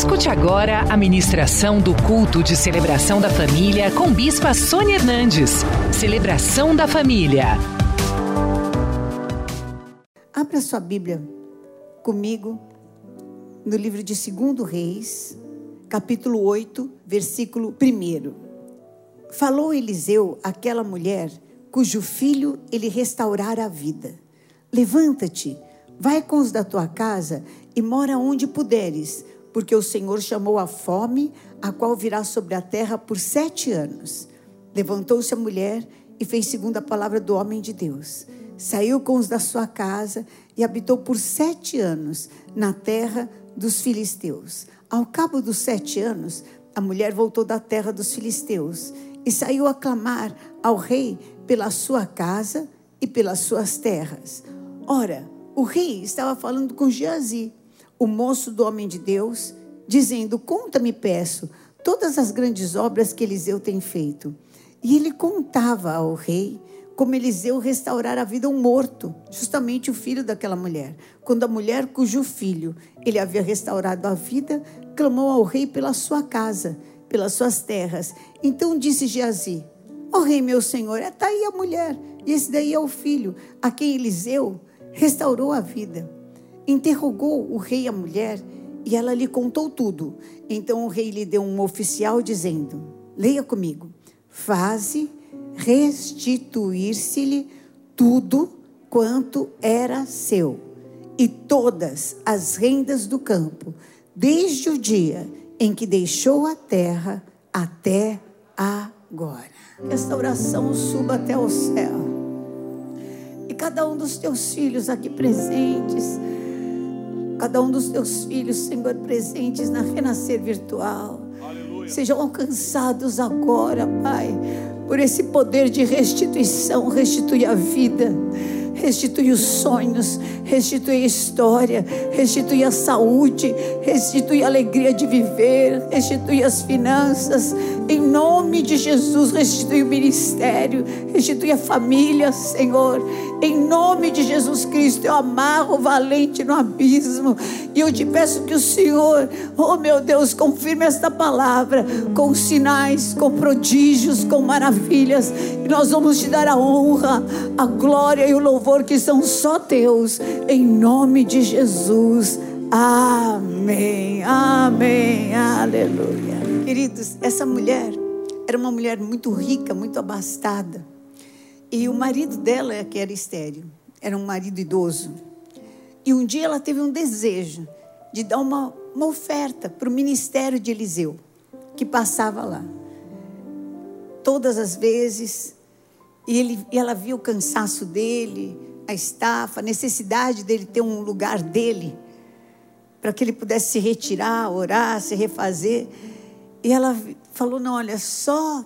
Escute agora a ministração do culto de celebração da família com Bispa Sônia Hernandes. Celebração da família. Abra sua Bíblia comigo no livro de 2 Reis, capítulo 8, versículo 1. Falou Eliseu àquela mulher cujo filho ele restaurara a vida: Levanta-te, vai com os da tua casa e mora onde puderes porque o Senhor chamou a fome, a qual virá sobre a terra por sete anos. Levantou-se a mulher e fez segundo a palavra do homem de Deus. Saiu com os da sua casa e habitou por sete anos na terra dos filisteus. Ao cabo dos sete anos, a mulher voltou da terra dos filisteus e saiu a clamar ao rei pela sua casa e pelas suas terras. Ora, o rei estava falando com Geazi, o moço do homem de Deus, dizendo: Conta-me, peço, todas as grandes obras que Eliseu tem feito. E ele contava ao rei como Eliseu restaurara a vida a um morto, justamente o filho daquela mulher. Quando a mulher cujo filho ele havia restaurado a vida, clamou ao rei pela sua casa, pelas suas terras. Então disse Geazi: Ó oh, rei meu senhor, está aí a mulher, e esse daí é o filho, a quem Eliseu restaurou a vida. Interrogou o rei a mulher e ela lhe contou tudo. Então o rei lhe deu um oficial dizendo: Leia comigo. Faze restituir-se-lhe tudo quanto era seu e todas as rendas do campo, desde o dia em que deixou a terra até agora. Que esta oração suba até o céu. E cada um dos teus filhos aqui presentes cada um dos teus filhos, Senhor, presentes na renascer virtual. Aleluia. Sejam alcançados agora, Pai, por esse poder de restituição, restitui a vida restitui os sonhos, restitui a história, restitui a saúde, restitui a alegria de viver, restitui as finanças. Em nome de Jesus, restitui o ministério, restitui a família, Senhor. Em nome de Jesus Cristo, eu amarro o valente no abismo. E eu te peço que o Senhor, oh meu Deus, confirme esta palavra com sinais, com prodígios, com maravilhas. E nós vamos te dar a honra, a glória e o louvor que são só teus, em nome de Jesus. Amém, amém, aleluia. Queridos, essa mulher era uma mulher muito rica, muito abastada. E o marido dela é que era estéreo, era um marido idoso. E um dia ela teve um desejo de dar uma, uma oferta para o ministério de Eliseu, que passava lá. Todas as vezes e, ele, e ela viu o cansaço dele, a estafa, a necessidade dele ter um lugar dele, para que ele pudesse se retirar, orar, se refazer. E ela falou: Não, olha, só,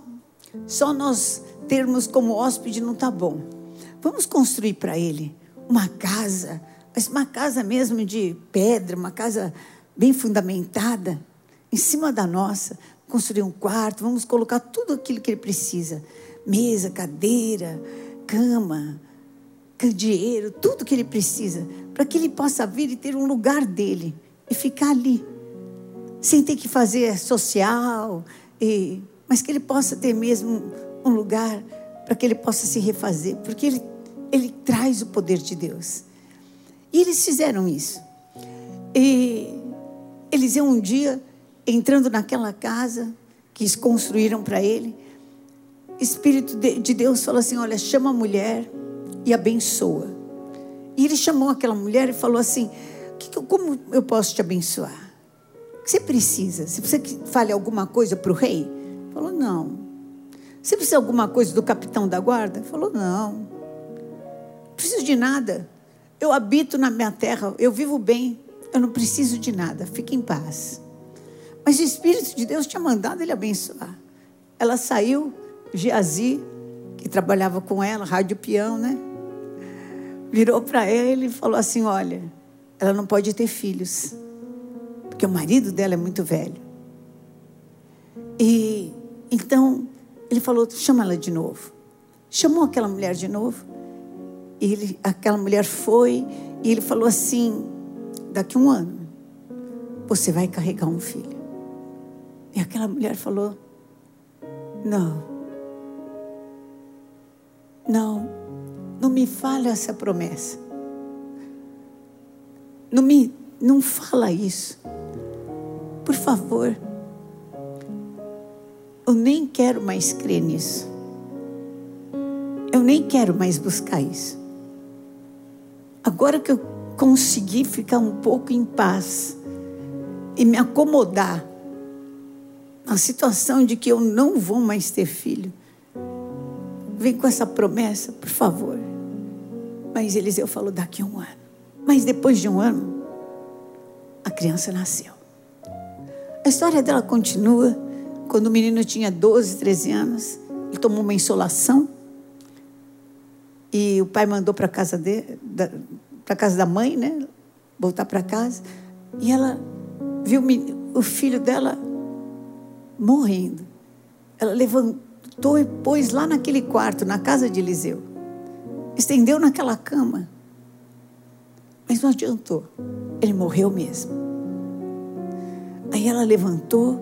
só nós termos como hóspede não está bom. Vamos construir para ele uma casa, mas uma casa mesmo de pedra, uma casa bem fundamentada, em cima da nossa. Construir um quarto, vamos colocar tudo aquilo que ele precisa mesa, cadeira, cama, candeeiro, tudo que ele precisa, para que ele possa vir e ter um lugar dele e ficar ali, sem ter que fazer social, e, mas que ele possa ter mesmo um lugar para que ele possa se refazer, porque ele, ele traz o poder de Deus. E eles fizeram isso. E eles um dia entrando naquela casa que construíram para ele, Espírito de Deus falou assim: Olha, chama a mulher e abençoa. E ele chamou aquela mulher e falou assim: Como eu posso te abençoar? Que você precisa? Se você fale alguma coisa para o rei? Falou: Não. Você precisa de alguma coisa do capitão da guarda? Falou: Não. Não preciso de nada. Eu habito na minha terra, eu vivo bem, eu não preciso de nada, fique em paz. Mas o Espírito de Deus tinha mandado ele abençoar. Ela saiu Geazi, que trabalhava com ela, rádio peão, né? Virou para ele e falou assim: Olha, ela não pode ter filhos, porque o marido dela é muito velho. E então ele falou: chama ela de novo. Chamou aquela mulher de novo. E ele, aquela mulher foi e ele falou assim: daqui um ano você vai carregar um filho. E aquela mulher falou: Não, não, não me fale essa promessa. Não me, não fala isso. Por favor. Eu nem quero mais crer nisso. Eu nem quero mais buscar isso. Agora que eu consegui ficar um pouco em paz e me acomodar na situação de que eu não vou mais ter filho, vem com essa promessa, por favor. Mas Eliseu falou daqui a um ano. Mas depois de um ano, a criança nasceu. A história dela continua. Quando o menino tinha 12, 13 anos, ele tomou uma insolação. E o pai mandou para casa para casa da mãe, né? Voltar para casa. E ela viu o filho dela morrendo. Ela levantou e pôs lá naquele quarto, na casa de Eliseu. Estendeu naquela cama. Mas não adiantou. Ele morreu mesmo. Aí ela levantou,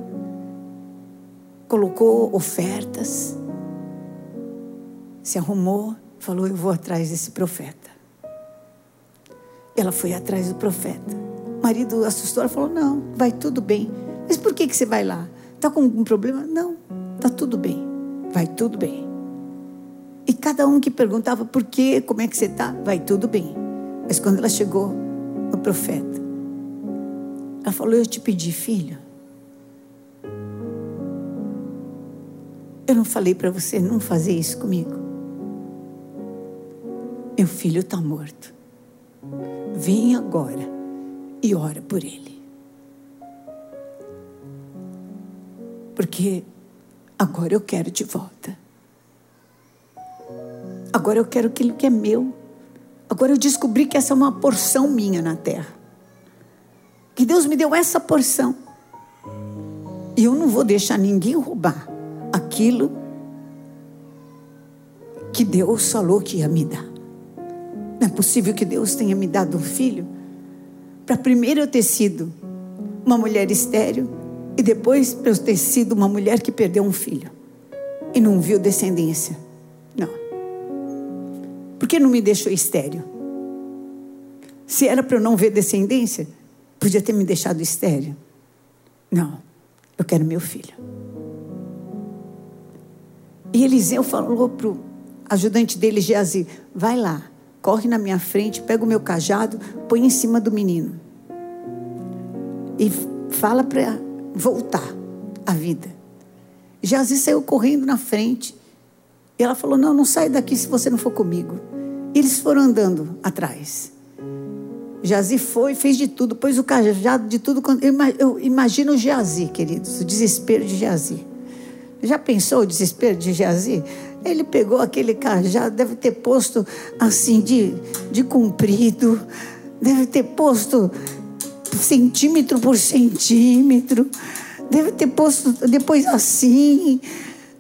colocou ofertas, se arrumou, falou: Eu vou atrás desse profeta. Ela foi atrás do profeta. O marido assustou, ela falou: Não, vai tudo bem. Mas por que, que você vai lá? Está com algum problema? Não, está tudo bem. Vai tudo bem. E cada um que perguntava por quê, como é que você está, vai tudo bem. Mas quando ela chegou no profeta, ela falou: Eu te pedi, filho. Eu não falei para você não fazer isso comigo. Meu filho está morto. Vem agora e ora por ele. Porque agora eu quero de volta. Agora eu quero aquilo que é meu. Agora eu descobri que essa é uma porção minha na terra. Que Deus me deu essa porção. E eu não vou deixar ninguém roubar aquilo que Deus falou que ia me dar. Não é possível que Deus tenha me dado um filho para primeiro eu ter sido uma mulher estéril e depois para eu ter sido uma mulher que perdeu um filho e não viu descendência. Não. Por que não me deixou estéril? Se era para eu não ver descendência, Podia ter me deixado estéreo. Não, eu quero meu filho. E Eliseu falou para o ajudante dele, Geazi: vai lá, corre na minha frente, pega o meu cajado, põe em cima do menino. E fala para voltar à vida. Geazi saiu correndo na frente. E ela falou: Não, não sai daqui se você não for comigo. E eles foram andando atrás. Jazi foi, fez de tudo, pôs o cajado de tudo. Eu imagino o Jazi, queridos, o desespero de Jazi. Já pensou o desespero de Jazi? Ele pegou aquele cajado, deve ter posto assim, de, de comprido, deve ter posto centímetro por centímetro, deve ter posto depois assim,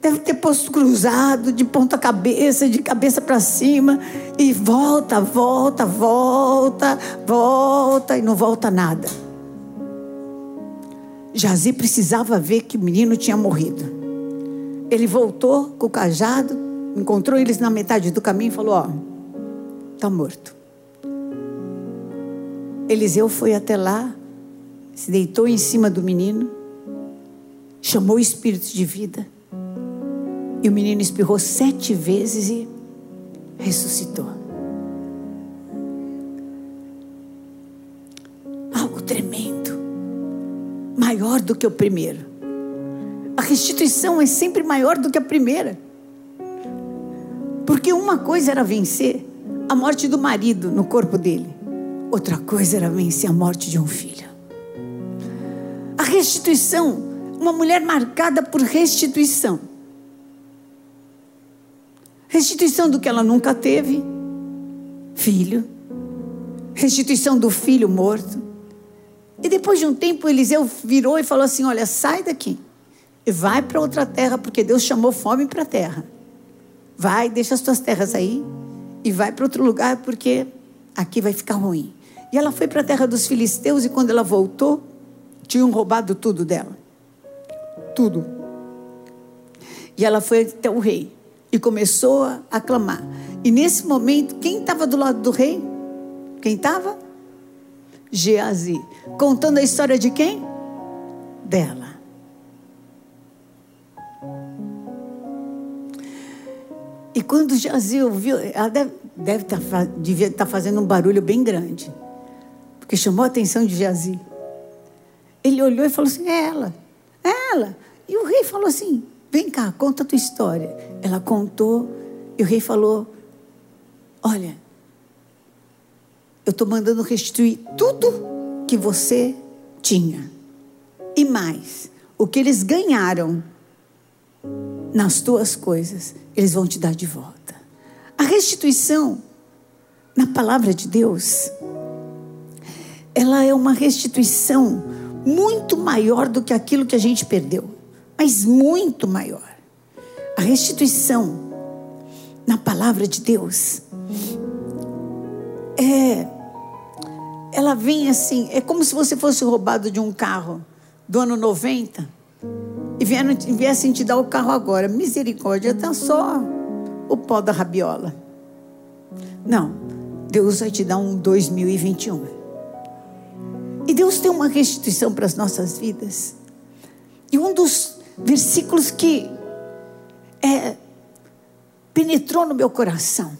Deve ter posto cruzado, de ponta cabeça, de cabeça para cima. E volta, volta, volta, volta e não volta nada. Jazi precisava ver que o menino tinha morrido. Ele voltou com o cajado, encontrou eles na metade do caminho e falou: Ó, está morto. Eliseu foi até lá, se deitou em cima do menino, chamou o espírito de vida e o menino espirrou sete vezes e ressuscitou. Algo tremendo, maior do que o primeiro. A restituição é sempre maior do que a primeira. Porque uma coisa era vencer a morte do marido no corpo dele, outra coisa era vencer a morte de um filho. A restituição, uma mulher marcada por restituição Restituição do que ela nunca teve. Filho. Restituição do filho morto. E depois de um tempo, Eliseu virou e falou assim: Olha, sai daqui. E vai para outra terra, porque Deus chamou fome para a terra. Vai, deixa as tuas terras aí. E vai para outro lugar, porque aqui vai ficar ruim. E ela foi para a terra dos filisteus, e quando ela voltou, Tinham roubado tudo dela. Tudo. E ela foi até o rei e começou a clamar. E nesse momento, quem estava do lado do rei? Quem estava? Geazi. Contando a história de quem? Dela. E quando Geazi ouviu, ela deve, deve tá, devia estar tá fazendo um barulho bem grande. Porque chamou a atenção de Geazi. Ele olhou e falou assim: é ela, é ela. E o rei falou assim: vem cá, conta a tua história. Ela contou, e o rei falou: olha, eu estou mandando restituir tudo que você tinha. E mais, o que eles ganharam nas tuas coisas, eles vão te dar de volta. A restituição, na palavra de Deus, ela é uma restituição muito maior do que aquilo que a gente perdeu, mas muito maior. A restituição na palavra de Deus é ela vem assim, é como se você fosse roubado de um carro do ano 90 e viessem te dar o carro agora. Misericórdia, está só o pó da rabiola. Não, Deus vai te dar um 2021. E Deus tem uma restituição para as nossas vidas. E um dos versículos que é, penetrou no meu coração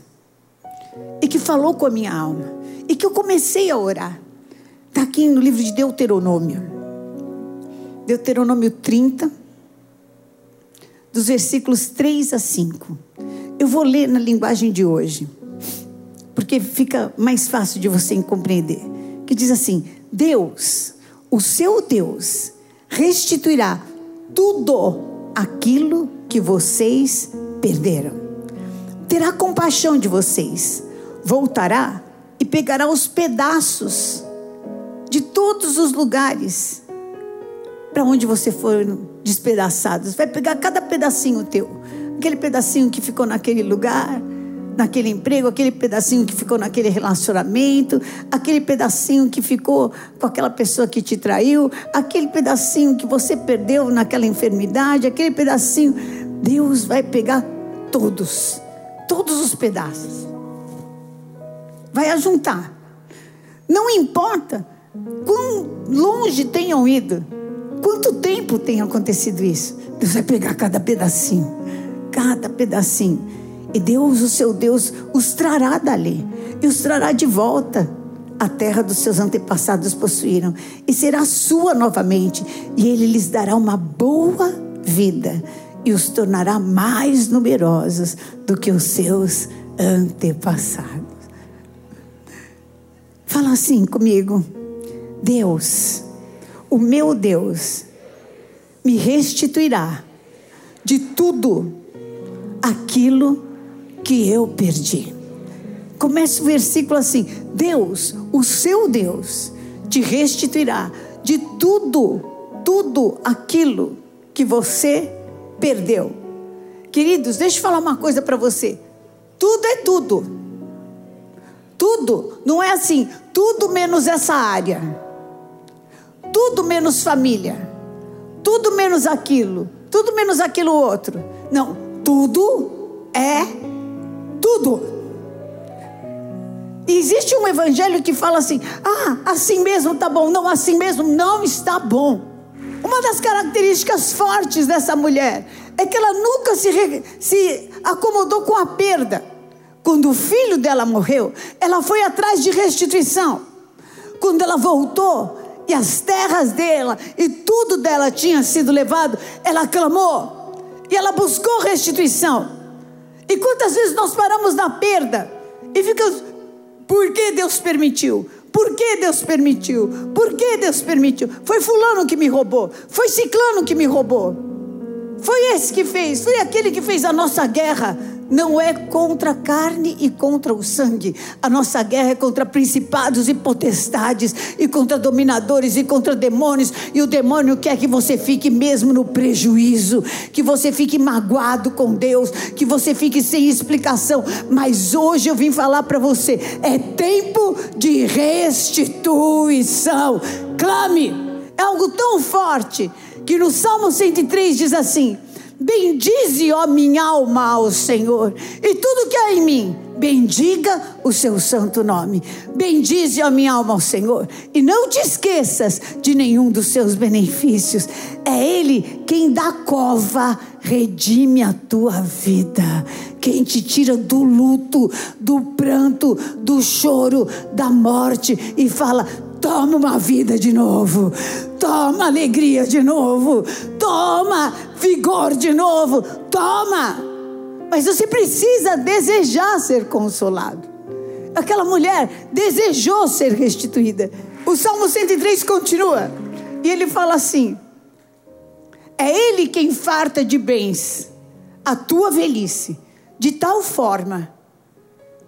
e que falou com a minha alma e que eu comecei a orar. Está aqui no livro de Deuteronômio. Deuteronômio 30, dos versículos 3 a 5. Eu vou ler na linguagem de hoje, porque fica mais fácil de você compreender. Que diz assim: Deus, o seu Deus, restituirá tudo aquilo que vocês perderam. Terá compaixão de vocês, voltará e pegará os pedaços de todos os lugares para onde você for despedaçado. Vai pegar cada pedacinho teu, aquele pedacinho que ficou naquele lugar, naquele emprego, aquele pedacinho que ficou naquele relacionamento, aquele pedacinho que ficou com aquela pessoa que te traiu, aquele pedacinho que você perdeu naquela enfermidade, aquele pedacinho. Deus vai pegar todos, todos os pedaços. Vai ajuntar. Não importa quão longe tenham ido, quanto tempo tenha acontecido isso. Deus vai pegar cada pedacinho, cada pedacinho e Deus, o seu Deus, os trará dali e os trará de volta à terra dos seus antepassados possuíram e será sua novamente e ele lhes dará uma boa vida e os tornará mais numerosos do que os seus antepassados. Fala assim comigo. Deus, o meu Deus, me restituirá de tudo aquilo que eu perdi. Começa o versículo assim: Deus, o seu Deus, te restituirá de tudo, tudo aquilo que você perdeu. Queridos, deixa eu falar uma coisa para você. Tudo é tudo. Tudo, não é assim, tudo menos essa área. Tudo menos família. Tudo menos aquilo. Tudo menos aquilo outro. Não, tudo é tudo. Existe um evangelho que fala assim: ah, assim mesmo tá bom. Não, assim mesmo não está bom. Uma das características fortes dessa mulher é que ela nunca se, se acomodou com a perda. Quando o filho dela morreu, ela foi atrás de restituição. Quando ela voltou e as terras dela e tudo dela tinha sido levado, ela clamou e ela buscou restituição. E quantas vezes nós paramos na perda e ficamos, por que Deus permitiu? Por que Deus permitiu? Por que Deus permitiu? Foi fulano que me roubou, foi ciclano que me roubou. Foi esse que fez, foi aquele que fez a nossa guerra não é contra a carne e contra o sangue. A nossa guerra é contra principados e potestades, e contra dominadores e contra demônios. E o demônio quer que você fique mesmo no prejuízo, que você fique magoado com Deus, que você fique sem explicação. Mas hoje eu vim falar para você: é tempo de restituição. Clame É algo tão forte que no Salmo 103 diz assim: Bendize, ó minha alma, ao Senhor, e tudo que há em mim, bendiga o seu santo nome. Bendize, ó minha alma, ao Senhor, e não te esqueças de nenhum dos seus benefícios. É Ele quem da cova redime a tua vida, quem te tira do luto, do pranto, do choro, da morte e fala: toma uma vida de novo, toma alegria de novo, toma vigor de novo, toma. Mas você precisa desejar ser consolado. Aquela mulher desejou ser restituída. O Salmo 103 continua e ele fala assim: É Ele quem farta de bens a tua velhice, de tal forma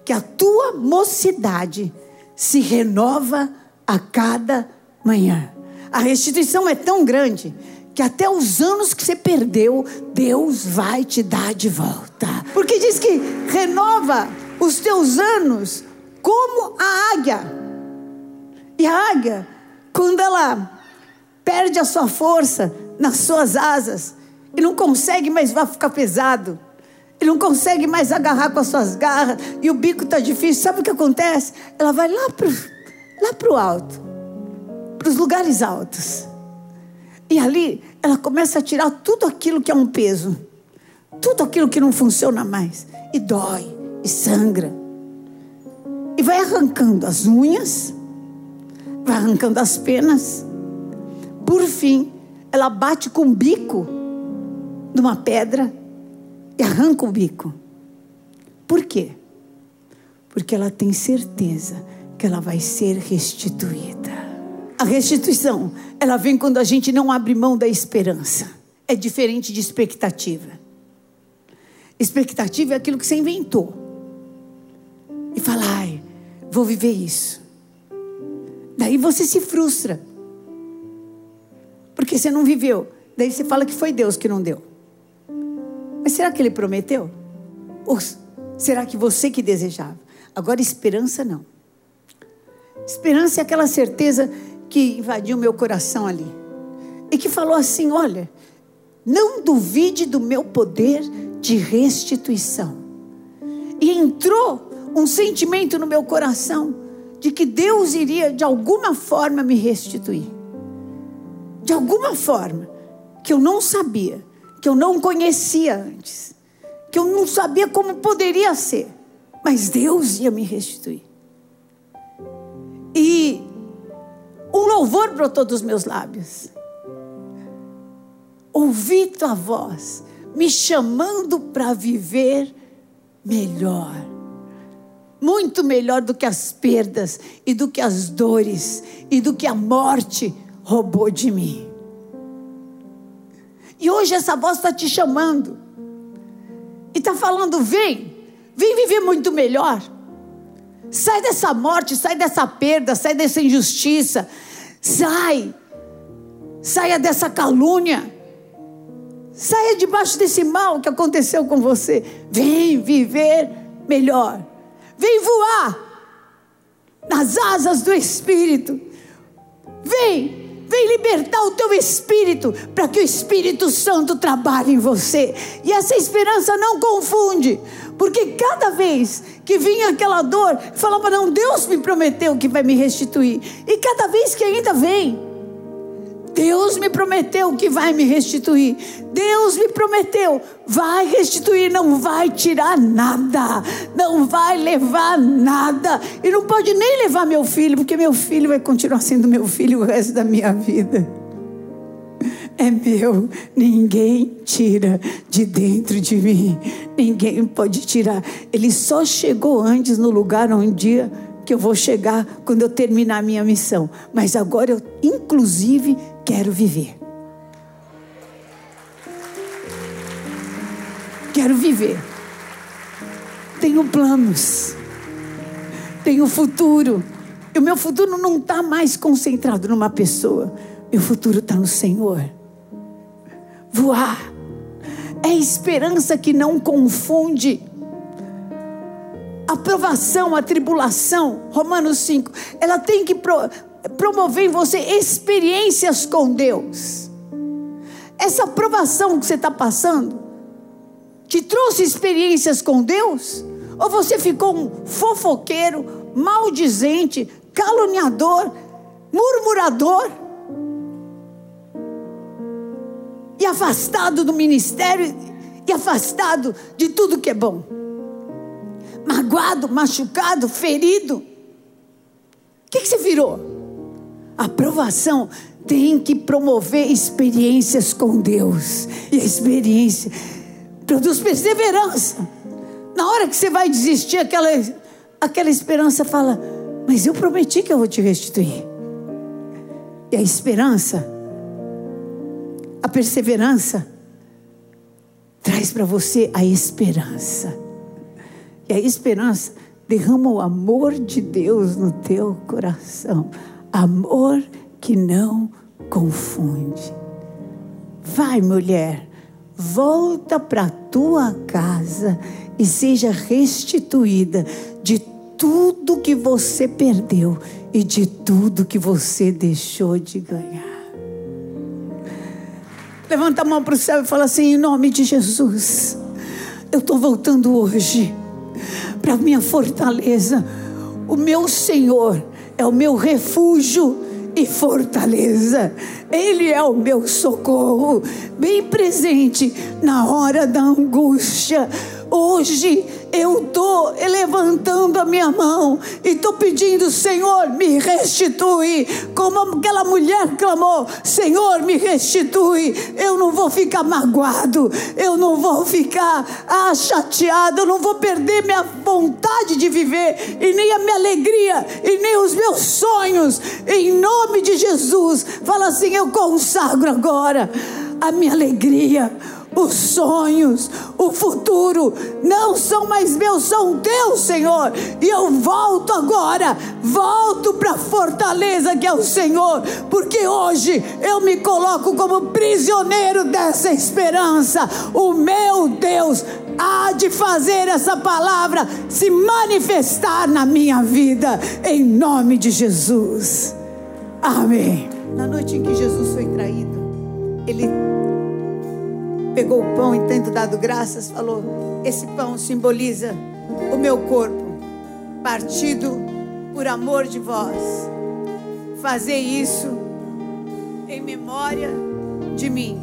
que a tua mocidade se renova a cada manhã. A restituição é tão grande que até os anos que você perdeu, Deus vai te dar de volta. Porque diz que renova os teus anos como a águia. E a águia, quando ela perde a sua força nas suas asas e não consegue mais vai ficar pesado, e não consegue mais agarrar com as suas garras e o bico está difícil, sabe o que acontece? Ela vai lá para lá o alto para os lugares altos. E ali ela começa a tirar tudo aquilo que é um peso, tudo aquilo que não funciona mais, e dói, e sangra. E vai arrancando as unhas, vai arrancando as penas. Por fim, ela bate com o bico numa pedra e arranca o bico. Por quê? Porque ela tem certeza que ela vai ser restituída. A restituição, ela vem quando a gente não abre mão da esperança. É diferente de expectativa. Expectativa é aquilo que você inventou. E fala, ai, vou viver isso. Daí você se frustra. Porque você não viveu. Daí você fala que foi Deus que não deu. Mas será que ele prometeu? Ou será que você que desejava? Agora, esperança não. Esperança é aquela certeza que invadiu meu coração ali. E que falou assim: Olha, não duvide do meu poder de restituição. E entrou um sentimento no meu coração de que Deus iria de alguma forma me restituir. De alguma forma que eu não sabia, que eu não conhecia antes, que eu não sabia como poderia ser, mas Deus ia me restituir. E um louvor brotou dos meus lábios. Ouvi tua voz me chamando para viver melhor. Muito melhor do que as perdas e do que as dores e do que a morte roubou de mim. E hoje essa voz está te chamando. E está falando: vem, vem viver muito melhor. Sai dessa morte, sai dessa perda, sai dessa injustiça. Sai. Saia dessa calúnia. Saia debaixo desse mal que aconteceu com você. Vem viver melhor. Vem voar nas asas do Espírito. Vem Vem libertar o teu espírito para que o Espírito Santo trabalhe em você. E essa esperança não confunde, porque cada vez que vinha aquela dor, falava: Não, Deus me prometeu que vai me restituir. E cada vez que ainda vem, Deus me prometeu que vai me restituir. Deus me prometeu, vai restituir, não vai tirar nada, não vai levar nada. E não pode nem levar meu filho, porque meu filho vai continuar sendo meu filho o resto da minha vida. É meu, ninguém tira de dentro de mim, ninguém pode tirar. Ele só chegou antes no lugar onde que eu vou chegar quando eu terminar a minha missão. Mas agora eu, inclusive, quero viver. Quero viver. Tenho planos. Tenho futuro. E o meu futuro não está mais concentrado numa pessoa. Meu futuro está no Senhor. Voar. É esperança que não confunde a provação, a tribulação, Romanos 5, ela tem que promover em você experiências com Deus. Essa aprovação que você está passando te trouxe experiências com Deus? Ou você ficou um fofoqueiro, maldizente, caluniador, murmurador? E afastado do ministério e afastado de tudo que é bom. Magoado, machucado, ferido. O que, que você virou? A aprovação tem que promover experiências com Deus. E a experiência produz perseverança. Na hora que você vai desistir, aquela, aquela esperança fala: Mas eu prometi que eu vou te restituir. E a esperança, a perseverança, traz para você a esperança. E a esperança derrama o amor de Deus no teu coração. Amor que não confunde. Vai, mulher, volta para tua casa e seja restituída de tudo que você perdeu e de tudo que você deixou de ganhar. Levanta a mão para o céu e fala assim: em nome de Jesus, eu estou voltando hoje para minha fortaleza. O meu Senhor é o meu refúgio e fortaleza. Ele é o meu socorro, bem presente na hora da angústia. Hoje eu estou levantando a minha mão e estou pedindo, Senhor, me restitui. Como aquela mulher clamou: Senhor, me restitui. Eu não vou ficar magoado, eu não vou ficar ah, chateado, eu não vou perder minha vontade de viver, e nem a minha alegria, e nem os meus sonhos. Em nome de Jesus, fala assim: eu consagro agora a minha alegria os sonhos, o futuro não são mais meus, são teus, Senhor. E eu volto agora, volto para a fortaleza que é o Senhor, porque hoje eu me coloco como prisioneiro dessa esperança. O meu Deus há de fazer essa palavra se manifestar na minha vida, em nome de Jesus. Amém. Na noite em que Jesus foi traído, ele pegou o pão e tendo dado graças, falou: Esse pão simboliza o meu corpo, partido por amor de vós. Fazer isso em memória de mim.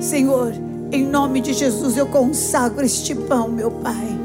Senhor, em nome de Jesus eu consagro este pão, meu Pai.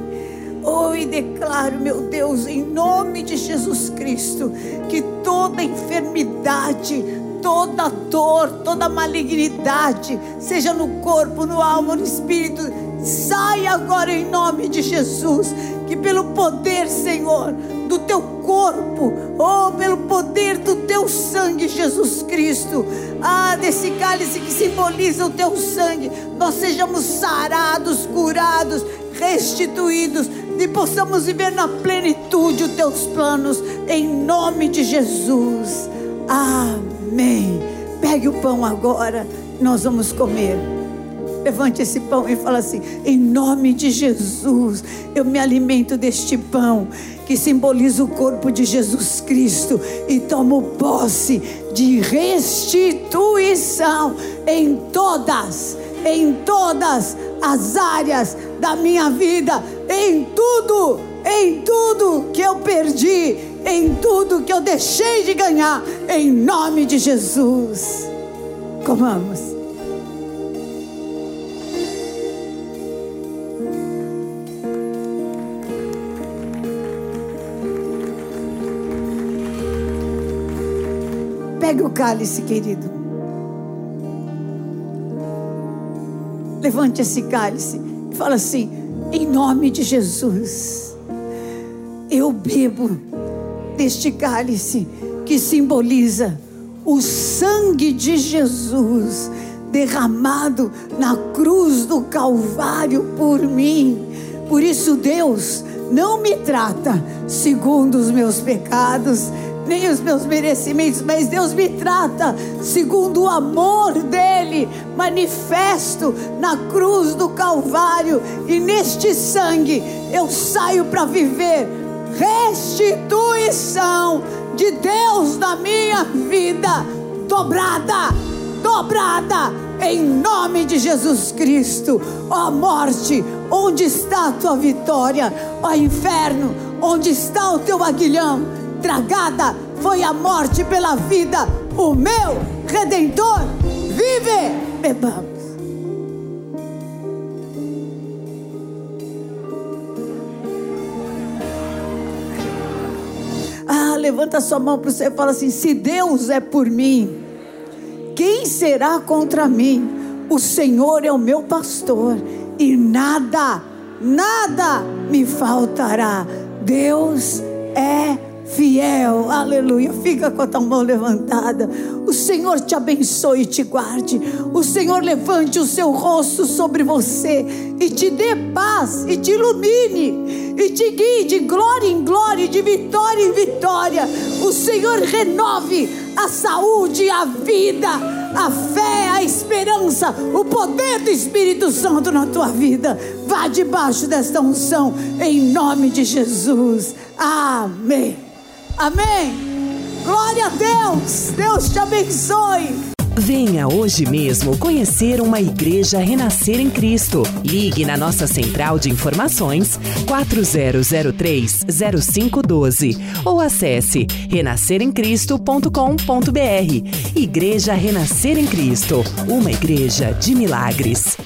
Oh, e declaro, meu Deus, em nome de Jesus Cristo, que toda enfermidade, toda dor, toda malignidade, seja no corpo, no alma, no espírito, sai agora em nome de Jesus. Que pelo poder, Senhor, do teu corpo, ou oh, pelo poder do teu sangue, Jesus Cristo, ah, desse cálice que simboliza o teu sangue, nós sejamos sarados, curados, restituídos e possamos viver na plenitude os teus planos, em nome de Jesus. Amém. Amém. Pegue o pão agora, nós vamos comer. Levante esse pão e fala assim: em nome de Jesus, eu me alimento deste pão que simboliza o corpo de Jesus Cristo e tomo posse de restituição em todas, em todas as áreas da minha vida, em tudo, em tudo que eu perdi, em tudo que eu deixei de ganhar, em nome de Jesus. Comamos. Pegue o cálice, querido. Levante esse cálice e fala assim: em nome de Jesus, eu bebo deste cálice que simboliza o sangue de Jesus derramado na cruz do Calvário por mim. Por isso, Deus não me trata segundo os meus pecados, nem os meus merecimentos, mas Deus me trata segundo o amor dele, manifesto na cruz do Calvário, e neste sangue eu saio para viver restituição de Deus na minha vida dobrada, dobrada, em nome de Jesus Cristo. Ó morte, onde está a tua vitória? Ó inferno, onde está o teu aguilhão? Tragada foi a morte pela vida, o meu redentor vive. Bebamos. Levanta sua mão para você e fala assim: se Deus é por mim, quem será contra mim? O Senhor é o meu pastor e nada, nada me faltará. Deus é fiel, aleluia. Fica com a tua mão levantada. O Senhor te abençoe e te guarde. O Senhor levante o seu rosto sobre você e te dê paz e te ilumine e te guie de glória em glória, de vitória em vitória. O Senhor renove a saúde, a vida, a fé, a esperança, o poder do Espírito Santo na tua vida. Vá debaixo desta unção, em nome de Jesus. Amém. Amém. Glória a Deus. Deus te abençoe. Venha hoje mesmo conhecer uma igreja renascer em Cristo. Ligue na nossa central de informações 4003-0512 ou acesse renasceremcristo.com.br. Igreja Renascer em Cristo, uma igreja de milagres.